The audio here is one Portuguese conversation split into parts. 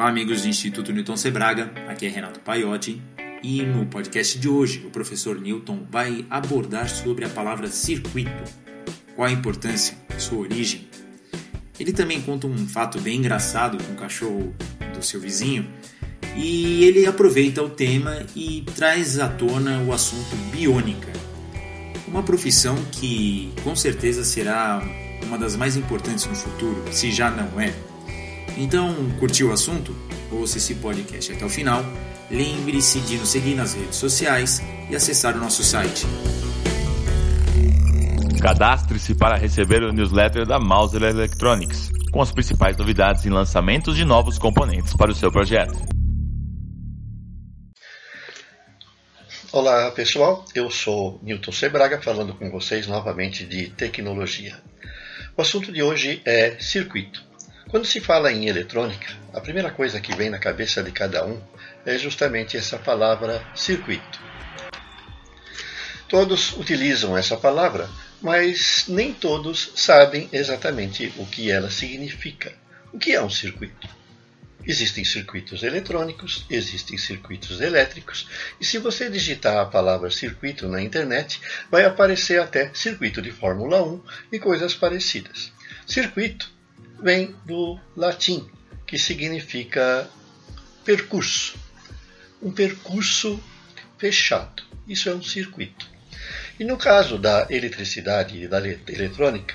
Olá, amigos do Instituto Newton Sebraga, aqui é Renato Paiotti. E no podcast de hoje o professor Newton vai abordar sobre a palavra circuito, qual a importância, sua origem. Ele também conta um fato bem engraçado com o cachorro do seu vizinho. E ele aproveita o tema e traz à tona o assunto biônica, uma profissão que com certeza será uma das mais importantes no futuro, se já não é. Então, curtiu o assunto? Ouça esse podcast até o final. Lembre-se de nos seguir nas redes sociais e acessar o nosso site. Cadastre-se para receber o newsletter da Mauser Electronics, com as principais novidades e lançamentos de novos componentes para o seu projeto. Olá pessoal, eu sou Newton Sebraga falando com vocês novamente de tecnologia. O assunto de hoje é circuito. Quando se fala em eletrônica, a primeira coisa que vem na cabeça de cada um é justamente essa palavra circuito. Todos utilizam essa palavra, mas nem todos sabem exatamente o que ela significa. O que é um circuito? Existem circuitos eletrônicos, existem circuitos elétricos, e se você digitar a palavra circuito na internet, vai aparecer até circuito de Fórmula 1 e coisas parecidas. Circuito vem do latim, que significa percurso. Um percurso fechado. Isso é um circuito. E no caso da eletricidade e da eletrônica,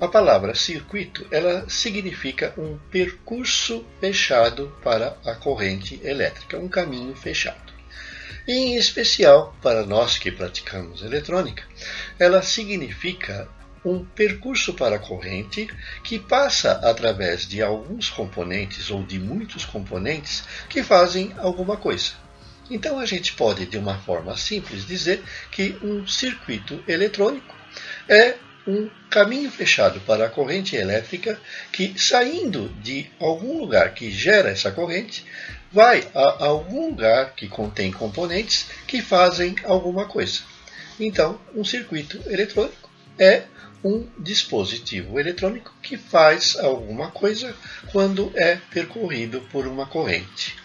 a palavra circuito ela significa um percurso fechado para a corrente elétrica, um caminho fechado. E, em especial para nós que praticamos eletrônica, ela significa um percurso para a corrente que passa através de alguns componentes ou de muitos componentes que fazem alguma coisa. Então a gente pode, de uma forma simples, dizer que um circuito eletrônico é um caminho fechado para a corrente elétrica que, saindo de algum lugar que gera essa corrente, vai a algum lugar que contém componentes que fazem alguma coisa. Então, um circuito eletrônico é um dispositivo eletrônico que faz alguma coisa quando é percorrido por uma corrente.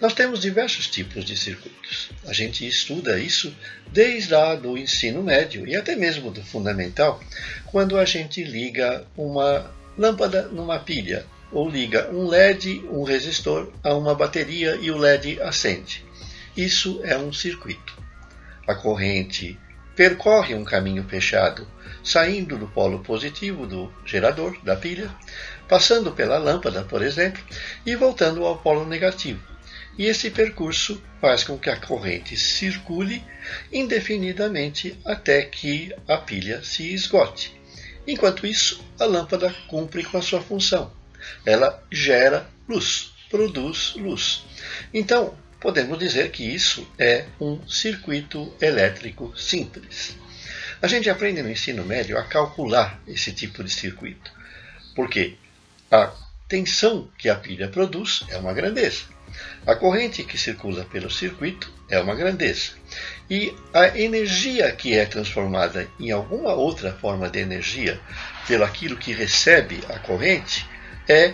Nós temos diversos tipos de circuitos. A gente estuda isso desde lá do ensino médio e até mesmo do fundamental, quando a gente liga uma lâmpada numa pilha ou liga um LED, um resistor a uma bateria e o LED acende. Isso é um circuito. A corrente percorre um caminho fechado, saindo do polo positivo do gerador, da pilha, passando pela lâmpada, por exemplo, e voltando ao polo negativo. E esse percurso faz com que a corrente circule indefinidamente até que a pilha se esgote. Enquanto isso, a lâmpada cumpre com a sua função. Ela gera luz, produz luz. Então, podemos dizer que isso é um circuito elétrico simples. A gente aprende no ensino médio a calcular esse tipo de circuito, porque a tensão que a pilha produz é uma grandeza. A corrente que circula pelo circuito é uma grandeza. E a energia que é transformada em alguma outra forma de energia pelo aquilo que recebe a corrente é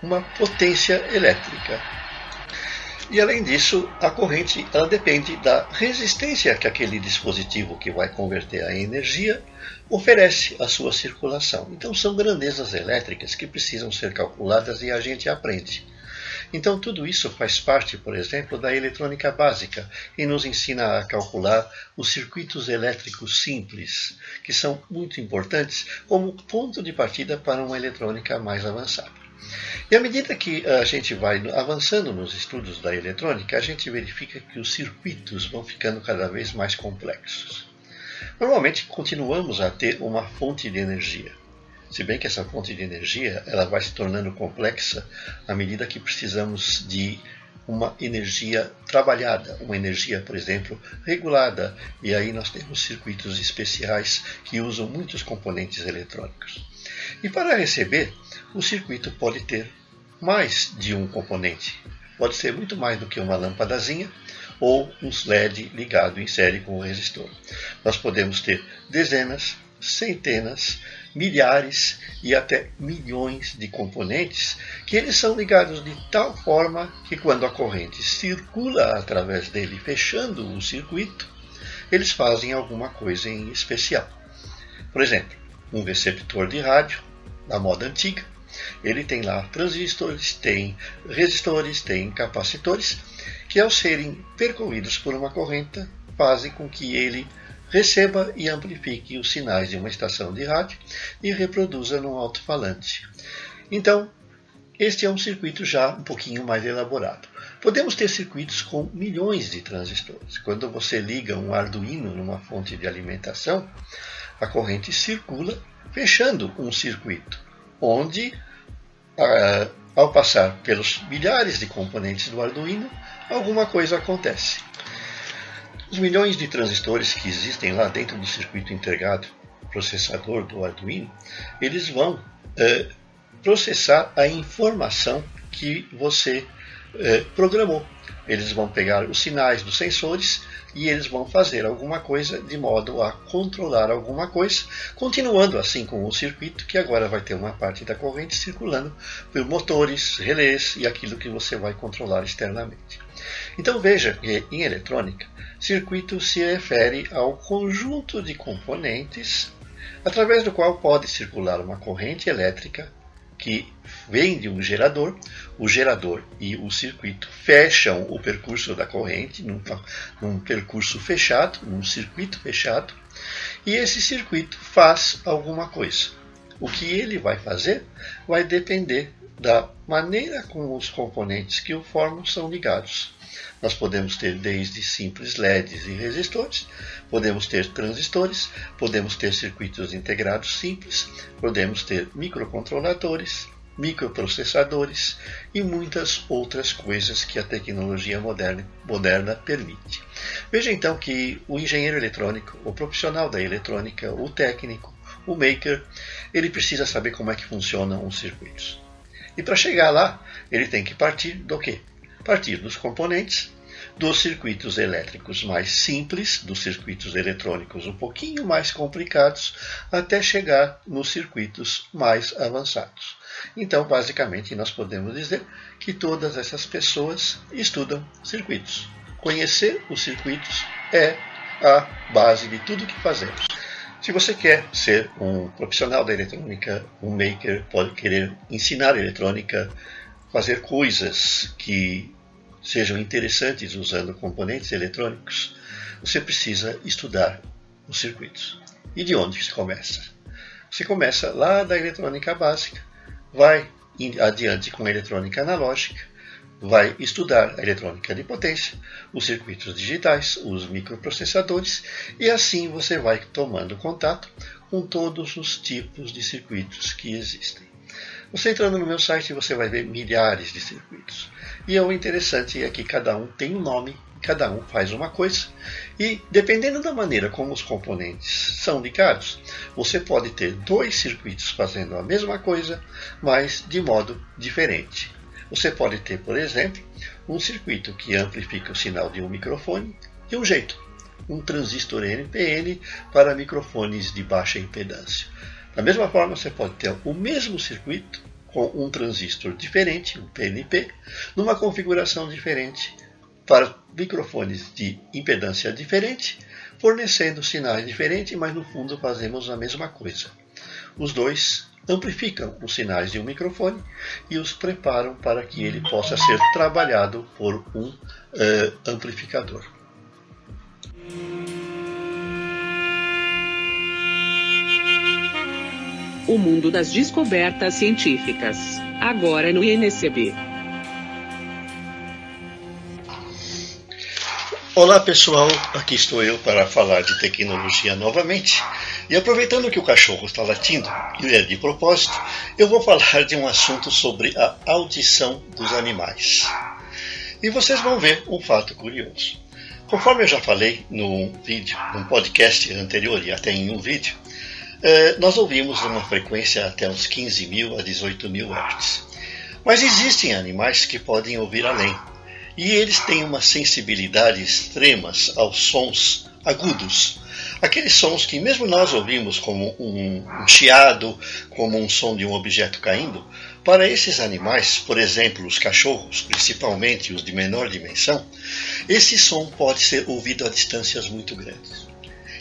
uma potência elétrica. E além disso, a corrente ela depende da resistência que aquele dispositivo que vai converter a energia oferece à sua circulação. Então são grandezas elétricas que precisam ser calculadas e a gente aprende. Então tudo isso faz parte, por exemplo, da eletrônica básica e nos ensina a calcular os circuitos elétricos simples, que são muito importantes como ponto de partida para uma eletrônica mais avançada. E à medida que a gente vai avançando nos estudos da eletrônica, a gente verifica que os circuitos vão ficando cada vez mais complexos. Normalmente continuamos a ter uma fonte de energia, se bem que essa fonte de energia ela vai se tornando complexa à medida que precisamos de uma energia trabalhada, uma energia, por exemplo, regulada, e aí nós temos circuitos especiais que usam muitos componentes eletrônicos. E para receber, o circuito pode ter mais de um componente. Pode ser muito mais do que uma lâmpadazinha ou um LED ligado em série com o resistor. Nós podemos ter dezenas, centenas, milhares e até milhões de componentes que eles são ligados de tal forma que quando a corrente circula através dele, fechando o circuito, eles fazem alguma coisa em especial. Por exemplo, um receptor de rádio da moda antiga, ele tem lá transistores, tem resistores, tem capacitores, que ao serem percorridos por uma corrente fazem com que ele receba e amplifique os sinais de uma estação de rádio e reproduza num alto-falante. Então, este é um circuito já um pouquinho mais elaborado. Podemos ter circuitos com milhões de transistores. Quando você liga um Arduino numa fonte de alimentação, a corrente circula fechando um circuito, onde, ah, ao passar pelos milhares de componentes do Arduino, alguma coisa acontece. Os milhões de transistores que existem lá dentro do circuito integrado processador do Arduino, eles vão é, processar a informação que você é, programou. Eles vão pegar os sinais dos sensores e eles vão fazer alguma coisa de modo a controlar alguma coisa, continuando assim com o circuito que agora vai ter uma parte da corrente circulando por motores, relés e aquilo que você vai controlar externamente. Então veja que em eletrônica, circuito se refere ao conjunto de componentes através do qual pode circular uma corrente elétrica que vem de um gerador, o gerador e o circuito fecham o percurso da corrente num, num percurso fechado, num circuito fechado, e esse circuito faz alguma coisa. O que ele vai fazer vai depender da maneira como os componentes que o formam são ligados. Nós podemos ter desde simples LEDs e resistores, podemos ter transistores, podemos ter circuitos integrados simples, podemos ter microcontroladores, microprocessadores e muitas outras coisas que a tecnologia moderna, moderna permite. Veja então que o engenheiro eletrônico, o profissional da eletrônica, o técnico, o maker, ele precisa saber como é que funcionam os circuitos. E para chegar lá, ele tem que partir do quê? Partir dos componentes dos circuitos elétricos mais simples, dos circuitos eletrônicos um pouquinho mais complicados, até chegar nos circuitos mais avançados. Então, basicamente, nós podemos dizer que todas essas pessoas estudam circuitos. Conhecer os circuitos é a base de tudo que fazemos. Se você quer ser um profissional da eletrônica, um maker, pode querer ensinar eletrônica, fazer coisas que sejam interessantes usando componentes eletrônicos, você precisa estudar os circuitos. E de onde se começa? Você começa lá da eletrônica básica, vai adiante com a eletrônica analógica, vai estudar a eletrônica de potência, os circuitos digitais, os microprocessadores, e assim você vai tomando contato com todos os tipos de circuitos que existem. Você entrando no meu site, você vai ver milhares de circuitos. E o interessante é que cada um tem um nome, cada um faz uma coisa, e dependendo da maneira como os componentes são ligados, você pode ter dois circuitos fazendo a mesma coisa, mas de modo diferente. Você pode ter, por exemplo, um circuito que amplifica o sinal de um microfone de um jeito, um transistor NPN para microfones de baixa impedância. Da mesma forma, você pode ter o mesmo circuito com um transistor diferente, um PNP, numa configuração diferente para microfones de impedância diferente, fornecendo sinais diferentes, mas no fundo fazemos a mesma coisa. Os dois amplificam os sinais de um microfone e os preparam para que ele possa ser trabalhado por um uh, amplificador. O mundo das descobertas científicas. Agora no INCB. Olá pessoal, aqui estou eu para falar de tecnologia novamente. E aproveitando que o cachorro está latindo, e é de propósito, eu vou falar de um assunto sobre a audição dos animais. E vocês vão ver um fato curioso. Conforme eu já falei num vídeo, num podcast anterior e até em um vídeo, eh, nós ouvimos uma frequência até uns 15 mil a 18 mil Hz. Mas existem animais que podem ouvir além, e eles têm uma sensibilidade extrema aos sons agudos, Aqueles sons que mesmo nós ouvimos como um, um chiado, como um som de um objeto caindo, para esses animais, por exemplo, os cachorros, principalmente os de menor dimensão, esse som pode ser ouvido a distâncias muito grandes.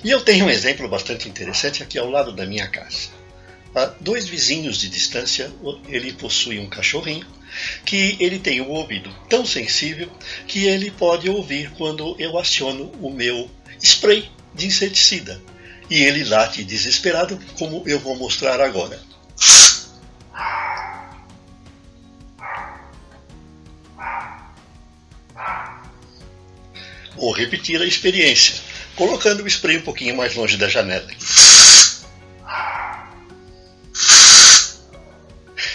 E eu tenho um exemplo bastante interessante aqui ao lado da minha casa. A dois vizinhos de distância, ele possui um cachorrinho que ele tem um ouvido tão sensível que ele pode ouvir quando eu aciono o meu spray de inseticida. E ele late desesperado, como eu vou mostrar agora. Vou repetir a experiência, colocando o spray um pouquinho mais longe da janela.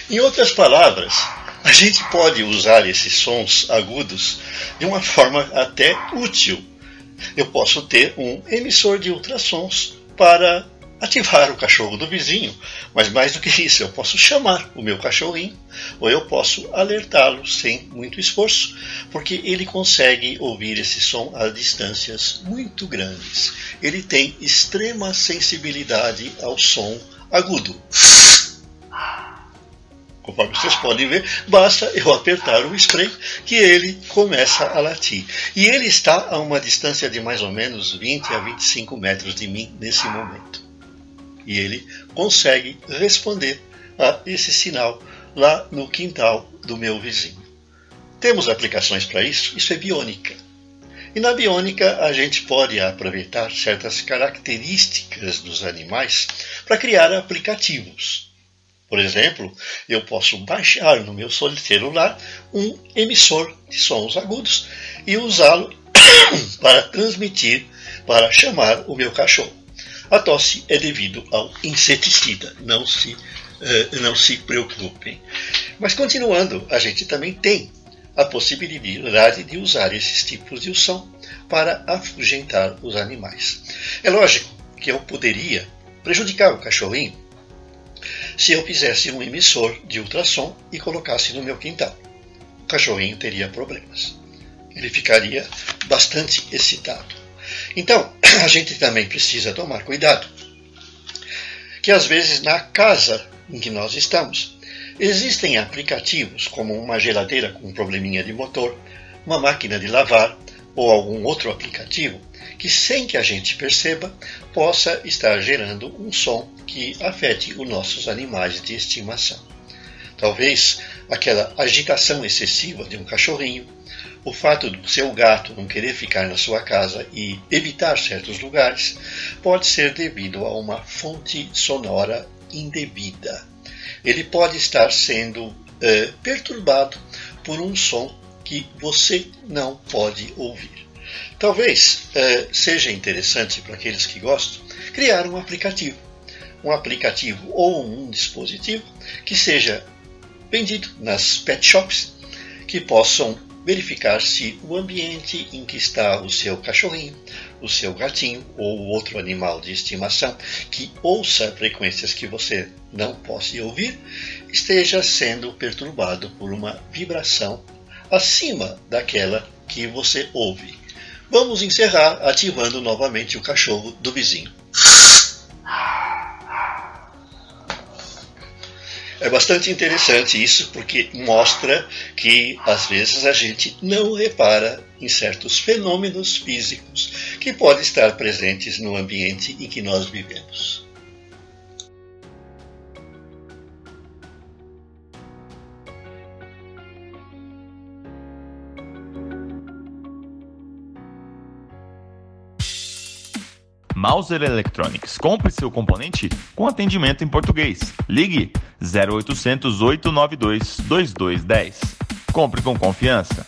Em outras palavras, a gente pode usar esses sons agudos de uma forma até útil. Eu posso ter um emissor de ultrassons para ativar o cachorro do vizinho, mas mais do que isso, eu posso chamar o meu cachorrinho ou eu posso alertá-lo sem muito esforço, porque ele consegue ouvir esse som a distâncias muito grandes. Ele tem extrema sensibilidade ao som agudo. Conforme vocês podem ver, basta eu apertar o spray que ele começa a latir. E ele está a uma distância de mais ou menos 20 a 25 metros de mim nesse momento e ele consegue responder a esse sinal lá no quintal do meu vizinho. Temos aplicações para isso? Isso é biônica. E na biônica a gente pode aproveitar certas características dos animais para criar aplicativos. Por exemplo, eu posso baixar no meu celular um emissor de sons agudos e usá-lo para transmitir, para chamar o meu cachorro. A tosse é devido ao inseticida, não se, uh, não se preocupem. Mas continuando, a gente também tem a possibilidade de usar esses tipos de som para afugentar os animais. É lógico que eu poderia prejudicar o cachorrinho se eu fizesse um emissor de ultrassom e colocasse no meu quintal. O cachorrinho teria problemas. Ele ficaria bastante excitado. Então, a gente também precisa tomar cuidado. Que às vezes na casa em que nós estamos, existem aplicativos como uma geladeira com um probleminha de motor, uma máquina de lavar ou algum outro aplicativo que, sem que a gente perceba, possa estar gerando um som que afete os nossos animais de estimação. Talvez aquela agitação excessiva de um cachorrinho, o fato do seu gato não querer ficar na sua casa e evitar certos lugares pode ser devido a uma fonte sonora indevida. Ele pode estar sendo uh, perturbado por um som que você não pode ouvir. Talvez uh, seja interessante para aqueles que gostam criar um aplicativo. Um aplicativo ou um dispositivo que seja vendido nas pet shops que possam verificar se o ambiente em que está o seu cachorrinho, o seu gatinho ou outro animal de estimação que ouça frequências que você não possa ouvir esteja sendo perturbado por uma vibração acima daquela que você ouve. Vamos encerrar ativando novamente o cachorro do vizinho. É bastante interessante isso porque mostra que às vezes a gente não repara em certos fenômenos físicos que podem estar presentes no ambiente em que nós vivemos. Mauser Electronics. Compre seu componente com atendimento em português. Ligue 0800 892 2210. Compre com confiança.